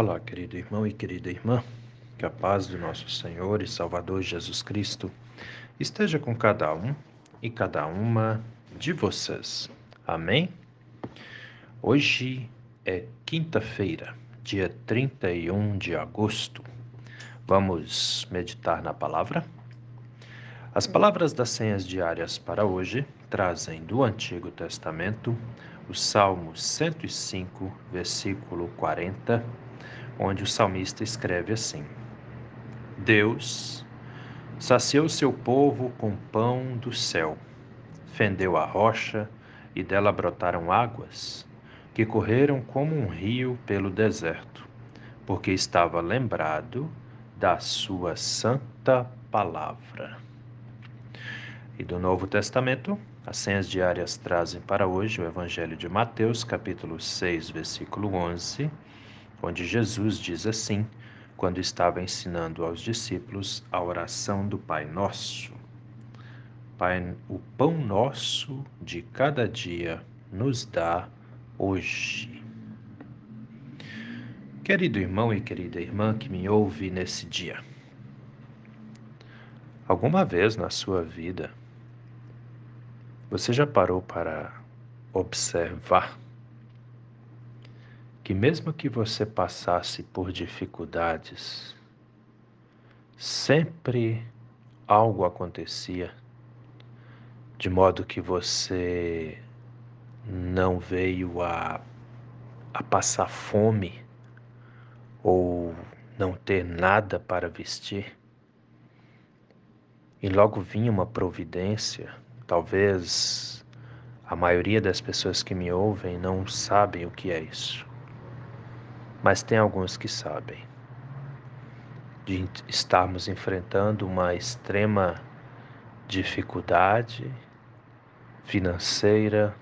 Olá, querido irmão e querida irmã, que a paz do nosso Senhor e Salvador Jesus Cristo esteja com cada um e cada uma de vocês. Amém? Hoje é quinta-feira, dia 31 de agosto. Vamos meditar na palavra? As palavras das senhas diárias para hoje trazem do Antigo Testamento o Salmo 105, versículo 40 onde o salmista escreve assim: Deus saciou seu povo com pão do céu, fendeu a rocha e dela brotaram águas, que correram como um rio pelo deserto, porque estava lembrado da sua santa palavra. E do Novo Testamento, as senhas diárias trazem para hoje o Evangelho de Mateus, capítulo 6, versículo 11 onde Jesus diz assim, quando estava ensinando aos discípulos a oração do Pai Nosso: Pai, o pão nosso de cada dia nos dá hoje. Querido irmão e querida irmã que me ouve nesse dia, alguma vez na sua vida você já parou para observar que, mesmo que você passasse por dificuldades, sempre algo acontecia, de modo que você não veio a, a passar fome ou não ter nada para vestir. E logo vinha uma providência, talvez a maioria das pessoas que me ouvem não sabem o que é isso mas tem alguns que sabem. De estarmos enfrentando uma extrema dificuldade financeira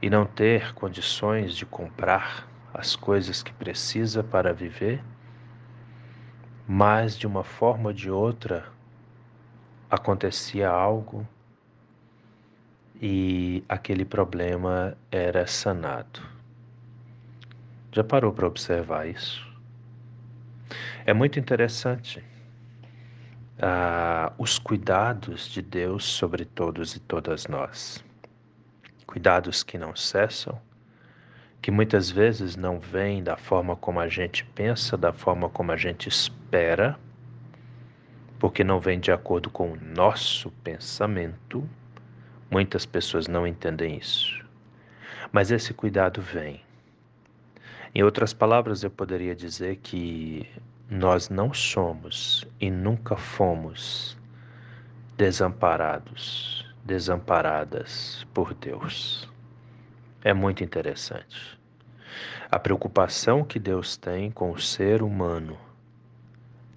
e não ter condições de comprar as coisas que precisa para viver, mas de uma forma ou de outra acontecia algo e aquele problema era sanado. Já parou para observar isso? É muito interessante ah, os cuidados de Deus sobre todos e todas nós. Cuidados que não cessam, que muitas vezes não vêm da forma como a gente pensa, da forma como a gente espera, porque não vem de acordo com o nosso pensamento. Muitas pessoas não entendem isso. Mas esse cuidado vem em outras palavras, eu poderia dizer que nós não somos e nunca fomos desamparados, desamparadas por Deus. É muito interessante. A preocupação que Deus tem com o ser humano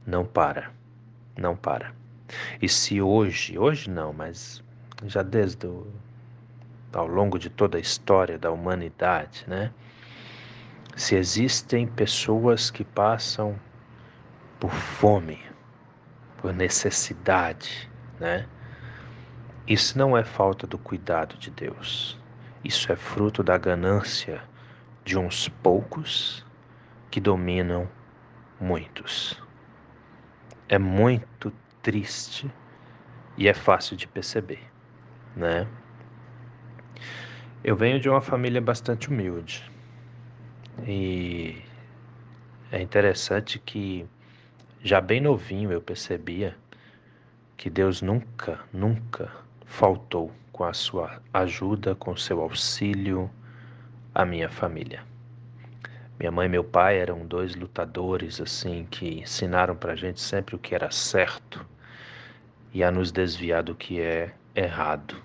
não para, não para. E se hoje, hoje não, mas já desde o, ao longo de toda a história da humanidade, né? se existem pessoas que passam por fome, por necessidade, né? Isso não é falta do cuidado de Deus. Isso é fruto da ganância de uns poucos que dominam muitos. É muito triste e é fácil de perceber, né? Eu venho de uma família bastante humilde. E é interessante que já bem novinho eu percebia que Deus nunca, nunca faltou com a sua ajuda, com seu auxílio à minha família. Minha mãe e meu pai eram dois lutadores assim que ensinaram para gente sempre o que era certo e a nos desviar do que é errado,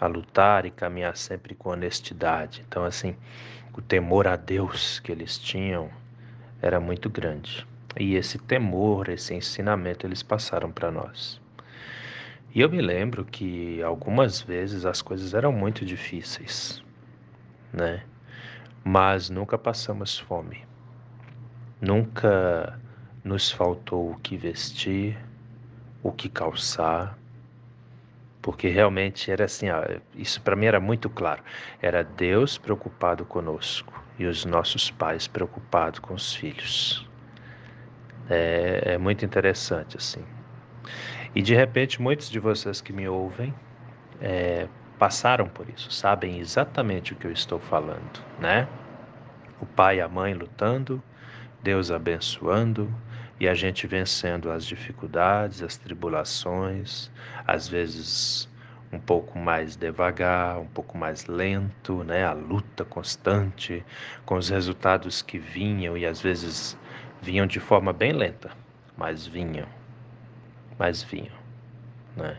a lutar e caminhar sempre com honestidade. Então assim, o temor a Deus que eles tinham era muito grande. E esse temor, esse ensinamento eles passaram para nós. E eu me lembro que algumas vezes as coisas eram muito difíceis, né? Mas nunca passamos fome. Nunca nos faltou o que vestir, o que calçar, porque realmente era assim, ó, isso para mim era muito claro. Era Deus preocupado conosco e os nossos pais preocupados com os filhos. É, é muito interessante assim. E de repente muitos de vocês que me ouvem é, passaram por isso, sabem exatamente o que eu estou falando, né? O pai e a mãe lutando, Deus abençoando e a gente vencendo as dificuldades, as tribulações, às vezes um pouco mais devagar, um pouco mais lento, né? A luta constante com os resultados que vinham e às vezes vinham de forma bem lenta, mas vinham, mas vinham, né?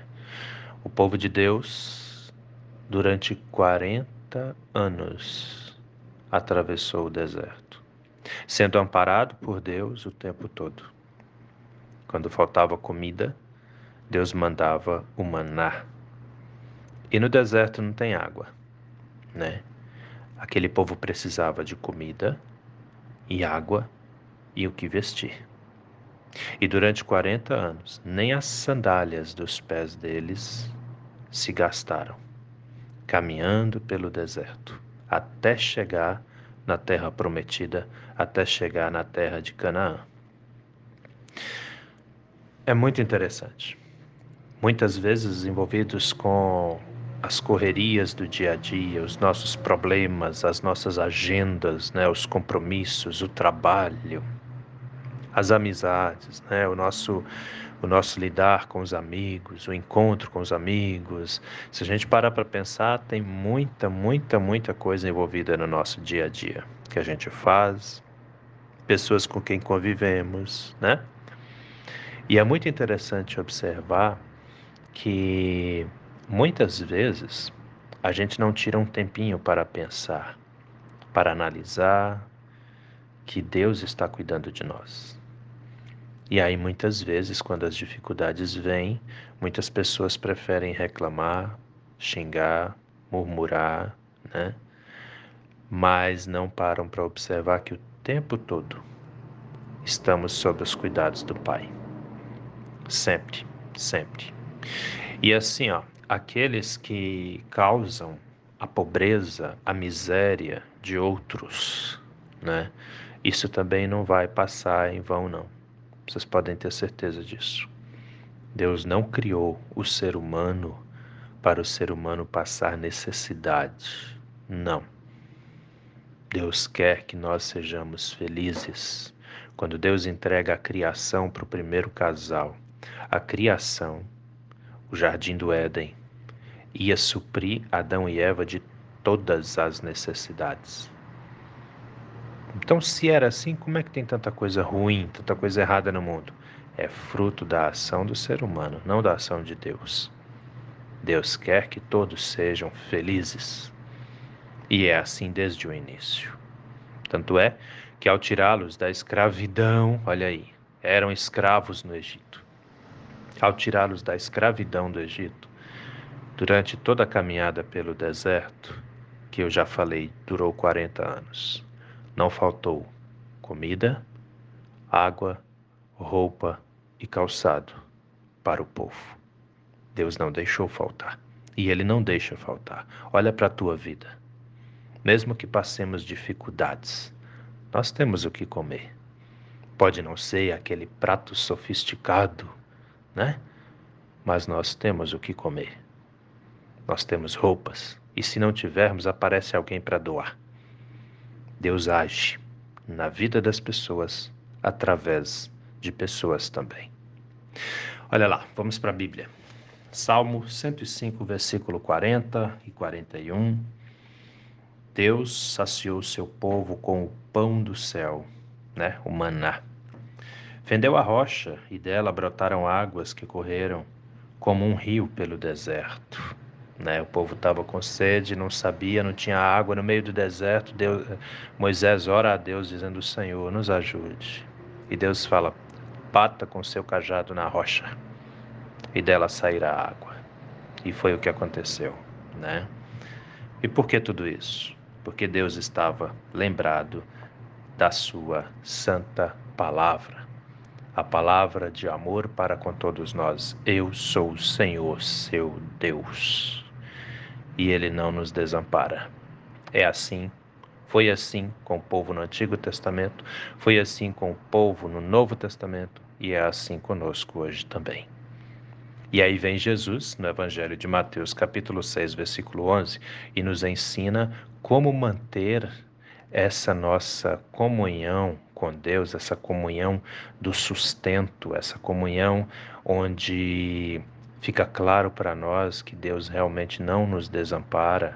O povo de Deus durante 40 anos atravessou o deserto, sendo amparado por Deus o tempo todo. Quando faltava comida, Deus mandava o maná e no deserto não tem água, né? Aquele povo precisava de comida e água e o que vestir. E durante 40 anos, nem as sandálias dos pés deles se gastaram, caminhando pelo deserto, até chegar na terra prometida, até chegar na terra de Canaã. É muito interessante. Muitas vezes envolvidos com as correrias do dia a dia, os nossos problemas, as nossas agendas, né, os compromissos, o trabalho, as amizades, né, o nosso o nosso lidar com os amigos, o encontro com os amigos. Se a gente parar para pensar, tem muita, muita, muita coisa envolvida no nosso dia a dia que a gente faz, pessoas com quem convivemos, né? E é muito interessante observar que Muitas vezes a gente não tira um tempinho para pensar, para analisar que Deus está cuidando de nós. E aí muitas vezes, quando as dificuldades vêm, muitas pessoas preferem reclamar, xingar, murmurar, né? Mas não param para observar que o tempo todo estamos sob os cuidados do Pai. Sempre, sempre. E assim, ó, aqueles que causam a pobreza, a miséria de outros, né? Isso também não vai passar em vão, não. Vocês podem ter certeza disso. Deus não criou o ser humano para o ser humano passar necessidade. Não. Deus quer que nós sejamos felizes. Quando Deus entrega a criação para o primeiro casal, a criação o jardim do Éden, ia suprir Adão e Eva de todas as necessidades. Então, se era assim, como é que tem tanta coisa ruim, tanta coisa errada no mundo? É fruto da ação do ser humano, não da ação de Deus. Deus quer que todos sejam felizes. E é assim desde o início. Tanto é que, ao tirá-los da escravidão, olha aí, eram escravos no Egito ao tirá-los da escravidão do Egito, durante toda a caminhada pelo deserto, que eu já falei durou 40 anos, não faltou comida, água, roupa e calçado para o povo. Deus não deixou faltar. E Ele não deixa faltar. Olha para a tua vida. Mesmo que passemos dificuldades, nós temos o que comer. Pode não ser aquele prato sofisticado né? Mas nós temos o que comer. Nós temos roupas. E se não tivermos, aparece alguém para doar. Deus age na vida das pessoas através de pessoas também. Olha lá, vamos para a Bíblia. Salmo 105, versículo 40 e 41. Deus saciou seu povo com o pão do céu, né? O maná. Fendeu a rocha e dela brotaram águas que correram como um rio pelo deserto. Né? O povo estava com sede, não sabia, não tinha água no meio do deserto. Deus, Moisés ora a Deus dizendo: Senhor, nos ajude. E Deus fala: bata com seu cajado na rocha e dela sairá água. E foi o que aconteceu, né? E por que tudo isso? Porque Deus estava lembrado da sua santa palavra a palavra de amor para com todos nós. Eu sou o Senhor, seu Deus. E ele não nos desampara. É assim foi assim com o povo no Antigo Testamento, foi assim com o povo no Novo Testamento e é assim conosco hoje também. E aí vem Jesus, no Evangelho de Mateus, capítulo 6, versículo 11, e nos ensina como manter essa nossa comunhão com Deus, essa comunhão do sustento, essa comunhão onde fica claro para nós que Deus realmente não nos desampara,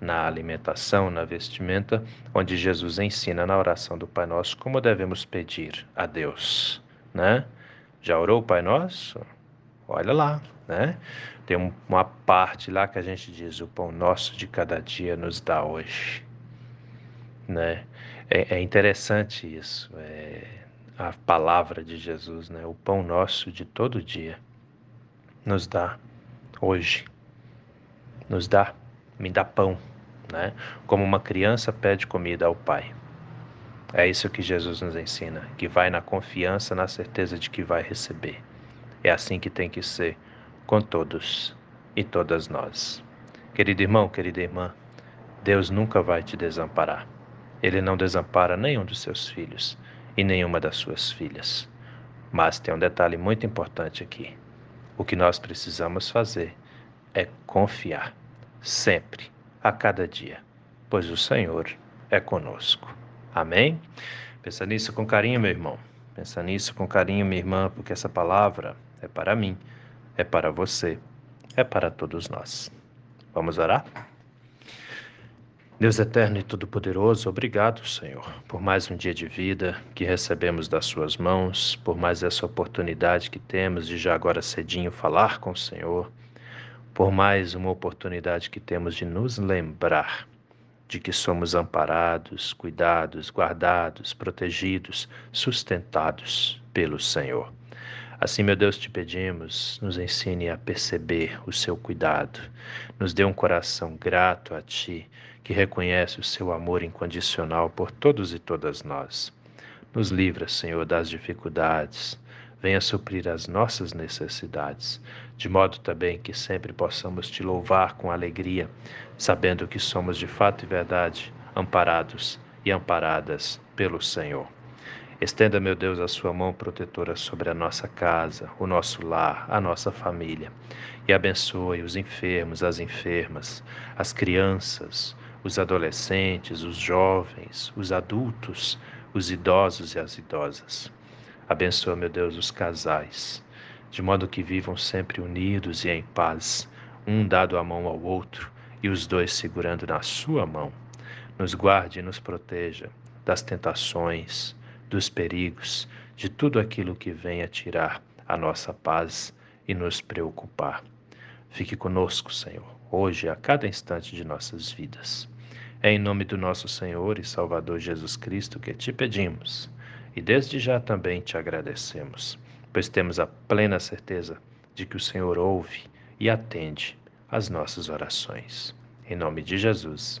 na alimentação, na vestimenta, onde Jesus ensina na oração do Pai Nosso como devemos pedir a Deus, né? Já orou o Pai Nosso? Olha lá, né? Tem uma parte lá que a gente diz: o pão nosso de cada dia nos dá hoje, né? É, é interessante isso, é a palavra de Jesus, né? O pão nosso de todo dia nos dá hoje, nos dá me dá pão, né? Como uma criança pede comida ao pai. É isso que Jesus nos ensina, que vai na confiança, na certeza de que vai receber. É assim que tem que ser com todos e todas nós. Querido irmão, querida irmã, Deus nunca vai te desamparar. Ele não desampara nenhum dos seus filhos e nenhuma das suas filhas. Mas tem um detalhe muito importante aqui. O que nós precisamos fazer é confiar sempre, a cada dia, pois o Senhor é conosco. Amém? Pensa nisso com carinho, meu irmão. Pensa nisso com carinho, minha irmã, porque essa palavra é para mim, é para você, é para todos nós. Vamos orar? Deus eterno e todo-poderoso, obrigado, Senhor, por mais um dia de vida que recebemos das Suas mãos, por mais essa oportunidade que temos de já agora cedinho falar com o Senhor por mais uma oportunidade que temos de nos lembrar de que somos amparados, cuidados, guardados, protegidos, sustentados pelo Senhor. Assim, meu Deus, te pedimos, nos ensine a perceber o seu cuidado, nos dê um coração grato a Ti, que reconhece o seu amor incondicional por todos e todas nós. Nos livra, Senhor, das dificuldades, venha suprir as nossas necessidades, de modo também que sempre possamos te louvar com alegria, sabendo que somos de fato e verdade amparados e amparadas pelo Senhor. Estenda, meu Deus, a sua mão protetora sobre a nossa casa, o nosso lar, a nossa família, e abençoe os enfermos, as enfermas, as crianças, os adolescentes, os jovens, os adultos, os idosos e as idosas. Abençoa, meu Deus, os casais, de modo que vivam sempre unidos e em paz, um dado a mão ao outro e os dois segurando na sua mão. Nos guarde e nos proteja das tentações, dos perigos, de tudo aquilo que venha tirar a nossa paz e nos preocupar. Fique conosco, Senhor, hoje a cada instante de nossas vidas. É em nome do nosso Senhor e Salvador Jesus Cristo que te pedimos e desde já também te agradecemos, pois temos a plena certeza de que o Senhor ouve e atende às nossas orações. Em nome de Jesus.